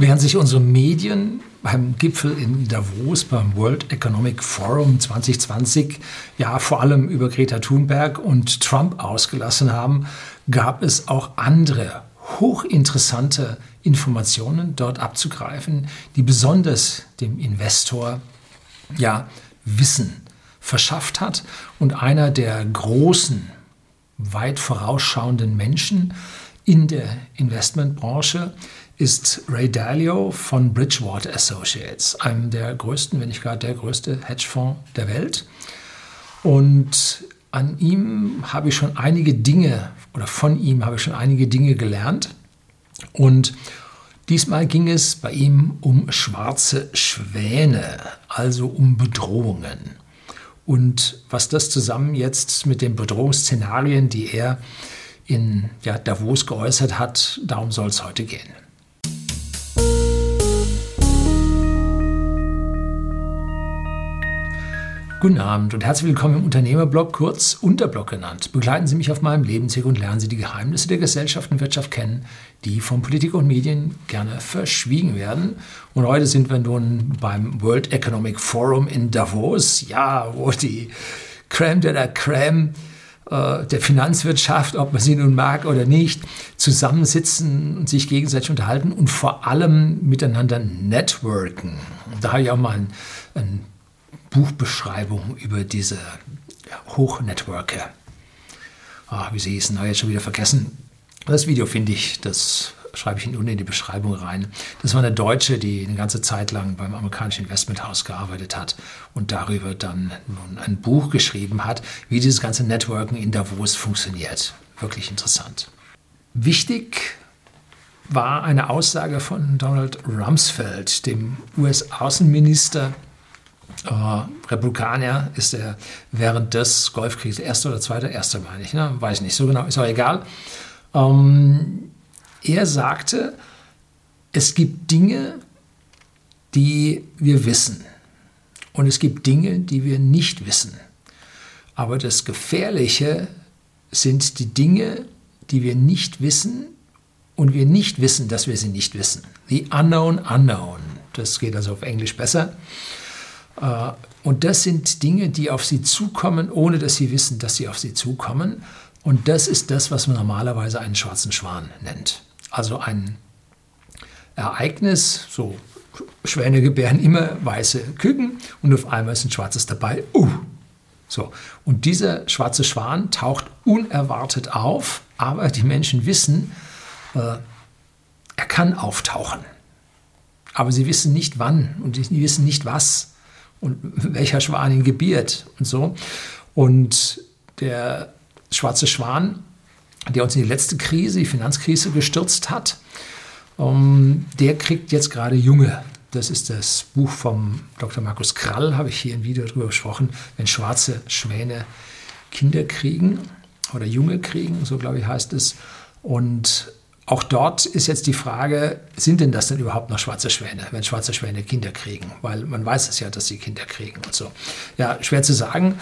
Während sich unsere Medien beim Gipfel in Davos, beim World Economic Forum 2020, ja vor allem über Greta Thunberg und Trump ausgelassen haben, gab es auch andere hochinteressante Informationen dort abzugreifen, die besonders dem Investor ja Wissen verschafft hat. Und einer der großen, weit vorausschauenden Menschen in der Investmentbranche ist Ray Dalio von Bridgewater Associates, einem der größten, wenn nicht gar der größte Hedgefonds der Welt. Und an ihm habe ich schon einige Dinge oder von ihm habe ich schon einige Dinge gelernt. Und diesmal ging es bei ihm um schwarze Schwäne, also um Bedrohungen. Und was das zusammen jetzt mit den Bedrohungsszenarien, die er in ja, Davos geäußert hat, darum soll es heute gehen. Guten Abend und herzlich willkommen im Unternehmerblog, kurz Unterblog genannt. Begleiten Sie mich auf meinem Lebensweg und lernen Sie die Geheimnisse der Gesellschaft und Wirtschaft kennen, die von Politik und Medien gerne verschwiegen werden. Und heute sind wir nun beim World Economic Forum in Davos, ja, wo die Crème de la Crème äh, der Finanzwirtschaft, ob man sie nun mag oder nicht, zusammensitzen und sich gegenseitig unterhalten und vor allem miteinander networken. Da habe ich auch mal ein, ein Buchbeschreibung über diese Hochnetworker. Ah, wie sie hießen, habe ich jetzt schon wieder vergessen. Das Video finde ich, das schreibe ich unten in die Beschreibung rein. Das war eine Deutsche, die eine ganze Zeit lang beim amerikanischen Investmenthaus gearbeitet hat und darüber dann nun ein Buch geschrieben hat, wie dieses ganze Networken in Davos funktioniert. Wirklich interessant. Wichtig war eine Aussage von Donald Rumsfeld, dem US-Außenminister äh, Republikaner ist er während des Golfkriegs, erster oder zweiter, erster meine ich, ne? weiß nicht so genau, ist auch egal. Ähm, er sagte, es gibt Dinge, die wir wissen und es gibt Dinge, die wir nicht wissen. Aber das Gefährliche sind die Dinge, die wir nicht wissen und wir nicht wissen, dass wir sie nicht wissen. The unknown unknown. Das geht also auf Englisch besser. Äh, und das sind Dinge, die auf sie zukommen, ohne dass sie wissen, dass sie auf sie zukommen. Und das ist das, was man normalerweise einen schwarzen Schwan nennt. Also ein Ereignis, so Schwäne gebären immer weiße Küken und auf einmal ist ein schwarzes dabei. Uh, so. Und dieser schwarze Schwan taucht unerwartet auf, aber die Menschen wissen, äh, er kann auftauchen. Aber sie wissen nicht wann und sie wissen nicht was und welcher Schwan ihn gebiert und so. Und der schwarze Schwan, der uns in die letzte Krise, die Finanzkrise gestürzt hat, um, ähm, der kriegt jetzt gerade Junge. Das ist das Buch vom Dr. Markus Krall, habe ich hier im Video darüber gesprochen, wenn schwarze Schwäne Kinder kriegen oder Junge kriegen, so glaube ich heißt es. Und auch dort ist jetzt die Frage, sind denn das denn überhaupt noch schwarze Schwäne, wenn schwarze Schwäne Kinder kriegen? Weil man weiß es ja, dass sie Kinder kriegen und so. Ja, schwer zu sagen.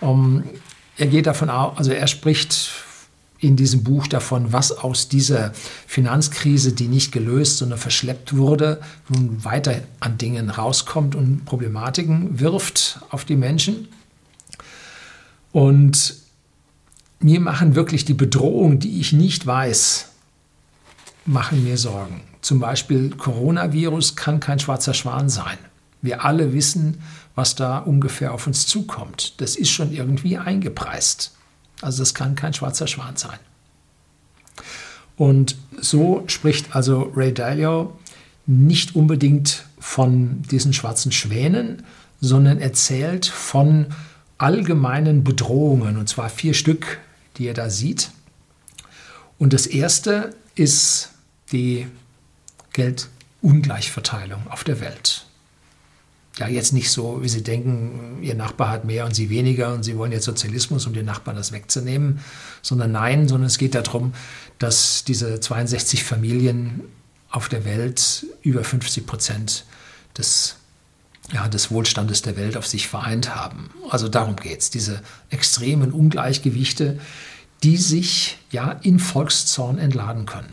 Um, er geht davon aus, also er spricht in diesem Buch davon, was aus dieser Finanzkrise, die nicht gelöst, sondern verschleppt wurde, nun weiter an Dingen rauskommt und Problematiken wirft auf die Menschen. Und mir machen wirklich die Bedrohung, die ich nicht weiß, machen mir Sorgen. Zum Beispiel Coronavirus kann kein schwarzer Schwan sein. Wir alle wissen, was da ungefähr auf uns zukommt. Das ist schon irgendwie eingepreist. Also das kann kein schwarzer Schwan sein. Und so spricht also Ray Dalio nicht unbedingt von diesen schwarzen Schwänen, sondern erzählt von allgemeinen Bedrohungen, und zwar vier Stück, die er da sieht. Und das erste ist die Geldungleichverteilung auf der Welt. Ja, jetzt nicht so, wie Sie denken, Ihr Nachbar hat mehr und Sie weniger und Sie wollen jetzt Sozialismus, um den Nachbarn das wegzunehmen, sondern nein, sondern es geht darum, dass diese 62 Familien auf der Welt über 50 Prozent des, ja, des Wohlstandes der Welt auf sich vereint haben. Also darum geht es, diese extremen Ungleichgewichte, die sich ja in Volkszorn entladen können.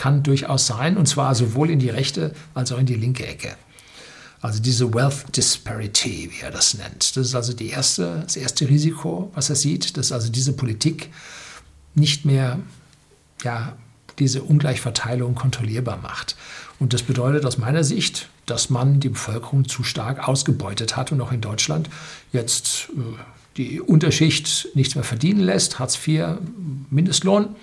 Kann durchaus sein, und zwar sowohl in die rechte als auch in die linke Ecke. Also diese Wealth Disparity, wie er das nennt. Das ist also die erste, das erste Risiko, was er sieht, dass also diese Politik nicht mehr ja, diese Ungleichverteilung kontrollierbar macht. Und das bedeutet aus meiner Sicht, dass man die Bevölkerung zu stark ausgebeutet hat und auch in Deutschland jetzt äh, die Unterschicht nichts mehr verdienen lässt, Hartz IV, Mindestlohn.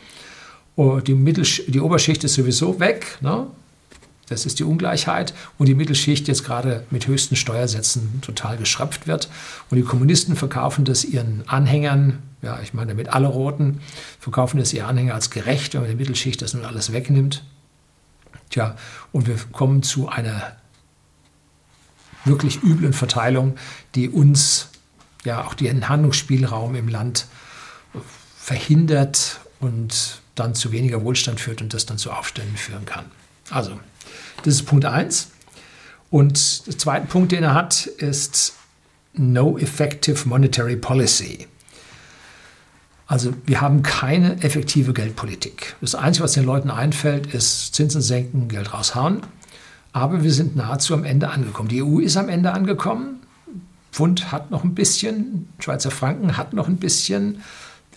Oh, die, Mittelsch die Oberschicht ist sowieso weg, ne? das ist die Ungleichheit. Und die Mittelschicht jetzt gerade mit höchsten Steuersätzen total geschröpft wird. Und die Kommunisten verkaufen das ihren Anhängern, ja, ich meine mit alle Roten, verkaufen das ihren Anhängern als gerecht, wenn man die Mittelschicht das nun alles wegnimmt. Tja, und wir kommen zu einer wirklich üblen Verteilung, die uns ja auch den Handlungsspielraum im Land verhindert und dann zu weniger Wohlstand führt und das dann zu Aufständen führen kann. Also, das ist Punkt 1. Und der zweite Punkt, den er hat, ist No Effective Monetary Policy. Also wir haben keine effektive Geldpolitik. Das Einzige, was den Leuten einfällt, ist Zinsen senken, Geld raushauen. Aber wir sind nahezu am Ende angekommen. Die EU ist am Ende angekommen. Pfund hat noch ein bisschen, Schweizer Franken hat noch ein bisschen,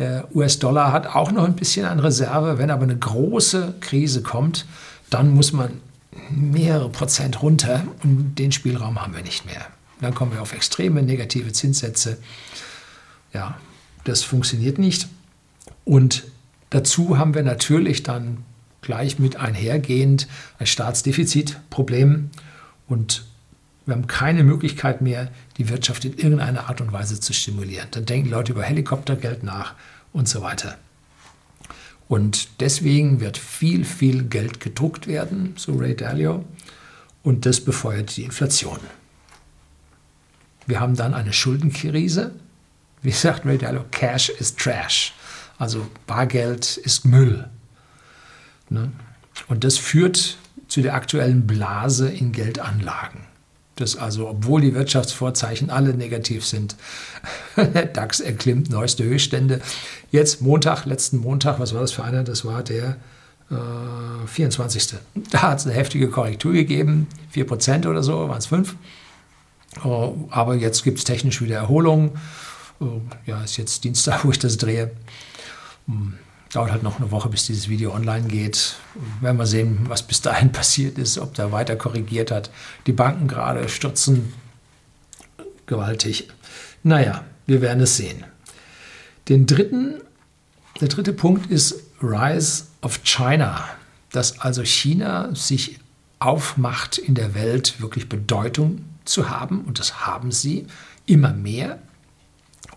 der US-Dollar hat auch noch ein bisschen an Reserve. Wenn aber eine große Krise kommt, dann muss man mehrere Prozent runter und den Spielraum haben wir nicht mehr. Dann kommen wir auf extreme negative Zinssätze. Ja, das funktioniert nicht. Und dazu haben wir natürlich dann gleich mit einhergehend ein Staatsdefizitproblem und wir haben keine Möglichkeit mehr, die Wirtschaft in irgendeiner Art und Weise zu stimulieren. Dann denken Leute über Helikoptergeld nach und so weiter. Und deswegen wird viel, viel Geld gedruckt werden, so Ray Dalio, und das befeuert die Inflation. Wir haben dann eine Schuldenkrise, wie sagt Ray Dalio, Cash is Trash. Also Bargeld ist Müll. Ne? Und das führt zu der aktuellen Blase in Geldanlagen. Das also, obwohl die Wirtschaftsvorzeichen alle negativ sind, der DAX erklimmt neueste Höchststände. Jetzt Montag, letzten Montag, was war das für einer? Das war der äh, 24. Da hat es eine heftige Korrektur gegeben, 4% oder so, waren es 5. Uh, aber jetzt gibt es technisch wieder Erholung. Uh, ja, ist jetzt Dienstag, wo ich das drehe. Um, Dauert halt noch eine Woche, bis dieses Video online geht. Werden wir sehen, was bis dahin passiert ist, ob da weiter korrigiert hat. Die Banken gerade stürzen gewaltig. Naja, wir werden es sehen. Den dritten, der dritte Punkt ist Rise of China, dass also China sich aufmacht, in der Welt wirklich Bedeutung zu haben. Und das haben sie immer mehr.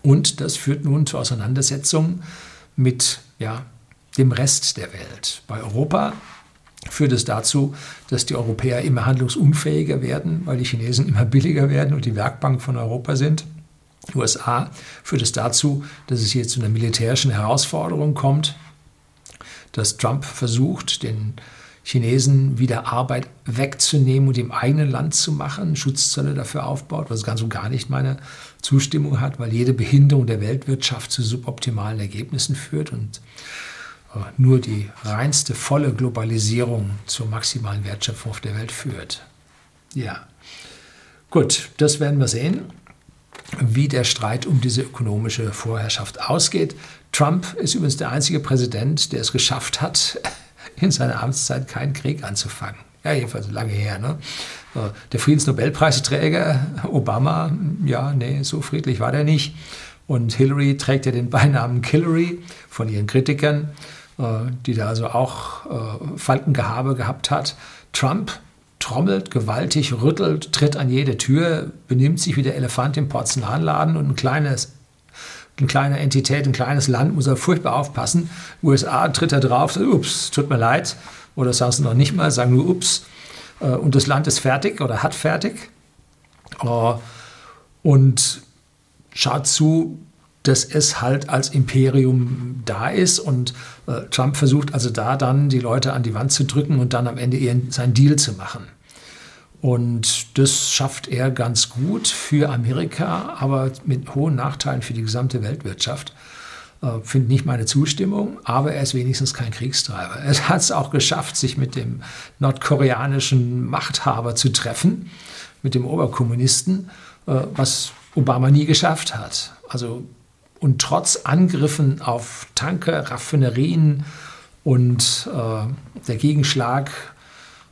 Und das führt nun zur Auseinandersetzung mit ja, dem Rest der Welt. Bei Europa führt es dazu, dass die Europäer immer handlungsunfähiger werden, weil die Chinesen immer billiger werden und die Werkbank von Europa sind. USA führt es dazu, dass es hier zu einer militärischen Herausforderung kommt, dass Trump versucht, den Chinesen wieder Arbeit wegzunehmen und im eigenen Land zu machen, Schutzzölle dafür aufbaut, was ganz und gar nicht meine Zustimmung hat, weil jede Behinderung der Weltwirtschaft zu suboptimalen Ergebnissen führt und äh, nur die reinste volle Globalisierung zur maximalen Wertschöpfung auf der Welt führt. Ja, gut, das werden wir sehen, wie der Streit um diese ökonomische Vorherrschaft ausgeht. Trump ist übrigens der einzige Präsident, der es geschafft hat, in seiner Amtszeit keinen Krieg anzufangen. Ja, jedenfalls lange her. Ne? Der Friedensnobelpreisträger Obama, ja, nee, so friedlich war der nicht. Und Hillary trägt ja den Beinamen Hillary von ihren Kritikern, äh, die da also auch äh, Faltengehabe gehabt hat. Trump trommelt gewaltig, rüttelt, tritt an jede Tür, benimmt sich wie der Elefant im Porzellanladen und ein kleines eine kleine Entität, ein kleines Land, muss er furchtbar aufpassen. USA tritt er drauf, sagt, ups, tut mir leid. Oder sagen sie noch nicht mal, sagen nur ups. Äh, und das Land ist fertig oder hat fertig. Äh, und schaut zu, dass es halt als Imperium da ist. Und äh, Trump versucht also da dann die Leute an die Wand zu drücken und dann am Ende seinen Deal zu machen. Und das schafft er ganz gut für Amerika, aber mit hohen Nachteilen für die gesamte Weltwirtschaft. äh, findet nicht meine Zustimmung, aber er ist wenigstens kein Kriegstreiber. Er hat es auch geschafft, sich mit dem nordkoreanischen Machthaber zu treffen, mit dem Oberkommunisten, äh, was Obama nie geschafft hat. Also und trotz Angriffen auf Tanker, Raffinerien und äh, der Gegenschlag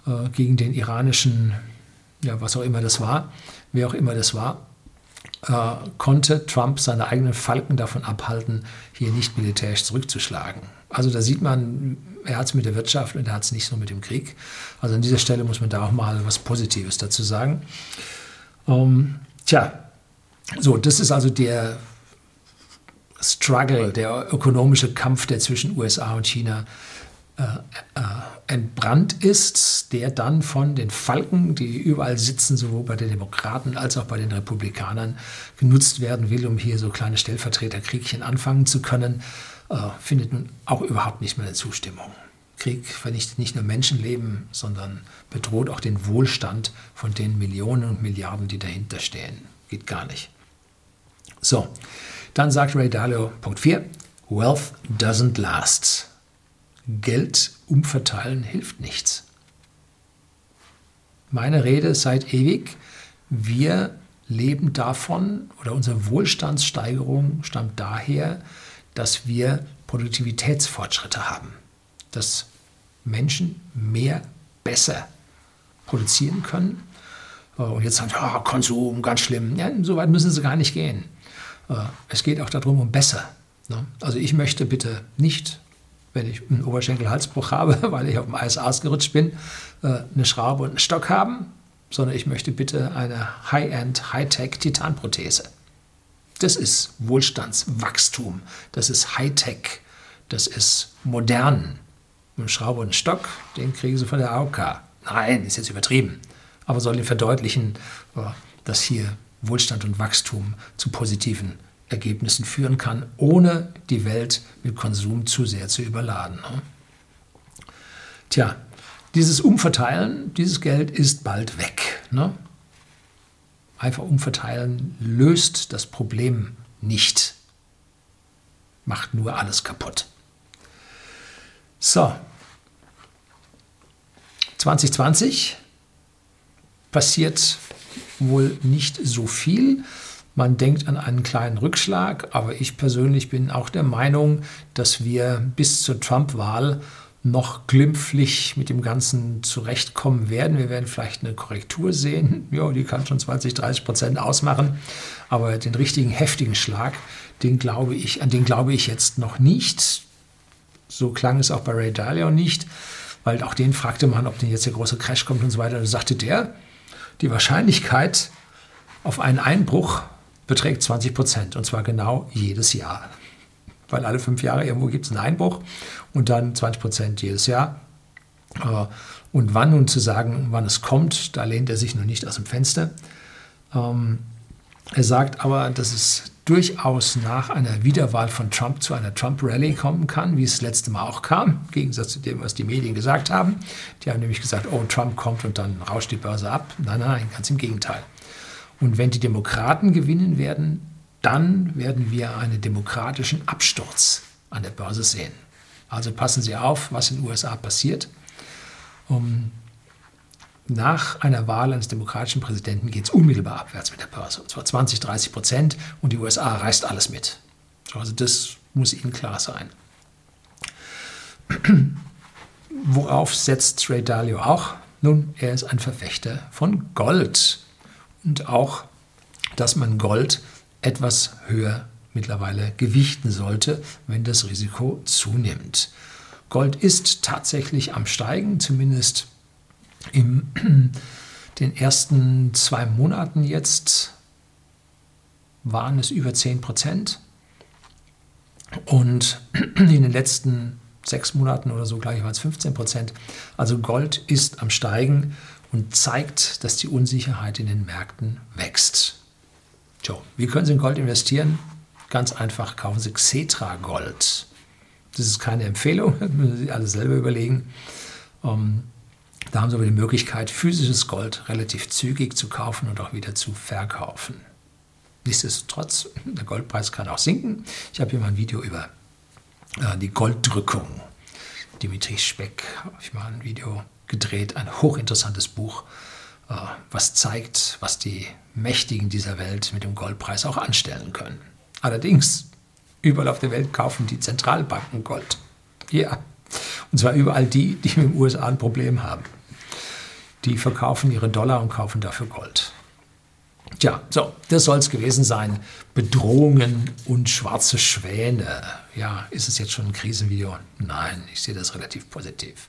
äh, gegen den iranischen, ja, was auch immer das war, wer auch immer das war, äh, konnte Trump seine eigenen Falken davon abhalten, hier nicht militärisch zurückzuschlagen. Also da sieht man, er hat es mit der Wirtschaft und er hat es nicht so mit dem Krieg. Also an dieser Stelle muss man da auch mal was Positives dazu sagen. Ähm, tja, so, das ist also der Struggle, der ökonomische Kampf, der zwischen USA und China äh, äh, entbrannt ist, der dann von den Falken, die überall sitzen, sowohl bei den Demokraten als auch bei den Republikanern, genutzt werden will, um hier so kleine Stellvertreterkriegchen anfangen zu können, äh, findet nun auch überhaupt nicht mehr eine Zustimmung. Krieg vernichtet nicht nur Menschenleben, sondern bedroht auch den Wohlstand von den Millionen und Milliarden, die dahinter stehen. Geht gar nicht. So, dann sagt Ray Dalio, Punkt 4, Wealth doesn't last. Geld umverteilen hilft nichts. Meine Rede seit ewig, wir leben davon oder unsere Wohlstandssteigerung stammt daher, dass wir Produktivitätsfortschritte haben. Dass Menschen mehr, besser produzieren können. Und jetzt sagen sie, oh, Konsum, ganz schlimm. Ja, so weit müssen sie gar nicht gehen. Äh, es geht auch darum, um besser. Ne? Also ich möchte bitte nicht, wenn ich einen Oberschenkelhalsbruch habe, weil ich auf dem Eis ausgerutscht bin, äh, eine Schraube und einen Stock haben, sondern ich möchte bitte eine High-End, High-Tech Titanprothese. Das ist Wohlstandswachstum, das ist Hightech, das ist modern. Eine Schraube und einen Stock, den kriegen Sie von der AOK. Nein, ist jetzt übertrieben, aber soll Ihnen verdeutlichen, äh, dass hier Wohlstand und Wachstum zu positiven Ergebnissen führen kann, ohne die Welt mit Konsum zu sehr zu überladen. Tja, dieses Umverteilen, dieses Geld ist bald weg. Ne? Einfach umverteilen löst das Problem nicht, macht nur alles kaputt. So, 2020 passiert wohl nicht so viel. Man denkt an einen kleinen Rückschlag, aber ich persönlich bin auch der Meinung, dass wir bis zur Trump-Wahl noch glimpflich mit dem Ganzen zurechtkommen werden. Wir werden vielleicht eine Korrektur sehen. Ja, die kann schon 20, 30 Prozent ausmachen. Aber den richtigen heftigen Schlag, den glaube ich, an den glaube ich jetzt noch nicht. So klang es auch bei Ray Dalio nicht, weil auch den fragte man, ob denn jetzt der große Crash kommt und so weiter. Da sagte der, die Wahrscheinlichkeit auf einen Einbruch beträgt 20 Prozent und zwar genau jedes Jahr. Weil alle fünf Jahre irgendwo gibt es einen Einbruch und dann 20 Prozent jedes Jahr. Äh, und wann nun zu sagen, wann es kommt, da lehnt er sich noch nicht aus dem Fenster. Ähm, er sagt aber, dass es durchaus nach einer Wiederwahl von Trump zu einer Trump-Rally kommen kann, wie es das letzte Mal auch kam, im Gegensatz zu dem, was die Medien gesagt haben. Die haben nämlich gesagt, oh, Trump kommt und dann rauscht die Börse ab. Nein, nein, ganz im Gegenteil. Und wenn die Demokraten gewinnen werden, dann werden wir einen demokratischen Absturz an der Börse sehen. Also passen Sie auf, was in den USA passiert. Um, nach einer Wahl eines demokratischen Präsidenten geht es unmittelbar abwärts mit der Börse. Und zwar 20, 30 Prozent und die USA reißt alles mit. Also das muss Ihnen klar sein. Worauf setzt Ray Dalio auch? Nun, er ist ein Verfechter von Gold. Und auch, dass man Gold etwas höher mittlerweile gewichten sollte, wenn das Risiko zunimmt. Gold ist tatsächlich am Steigen, zumindest in den ersten zwei Monaten jetzt waren es über 10 Prozent. Und in den letzten sechs Monaten oder so gleich waren es 15 Prozent. Also Gold ist am Steigen und zeigt, dass die Unsicherheit in den Märkten wächst. So, wie können Sie in Gold investieren? Ganz einfach, kaufen Sie Xetra Gold. Das ist keine Empfehlung, das müssen Sie alles selber überlegen. Ähm, da haben Sie aber die Möglichkeit, physisches Gold relativ zügig zu kaufen und auch wieder zu verkaufen. Nichtsdestotrotz, der Goldpreis kann auch sinken. Ich habe hier mal ein Video über Äh, die Golddrückung. Dimitri Speck habe ich mal ein Video gedreht, ein hochinteressantes Buch, äh, was zeigt, was die Mächtigen dieser Welt mit dem Goldpreis auch anstellen können. Allerdings, überall auf der Welt kaufen die Zentralbanken Gold. Ja, und zwar überall die, die mit den USA ein Problem haben. Die verkaufen ihre Dollar und kaufen dafür Gold. Tja, so, das soll es gewesen sein. Bedrohungen und schwarze Schwäne. Ja, ist es jetzt schon ein Krisenvideo? Nein, ich sehe das relativ positiv.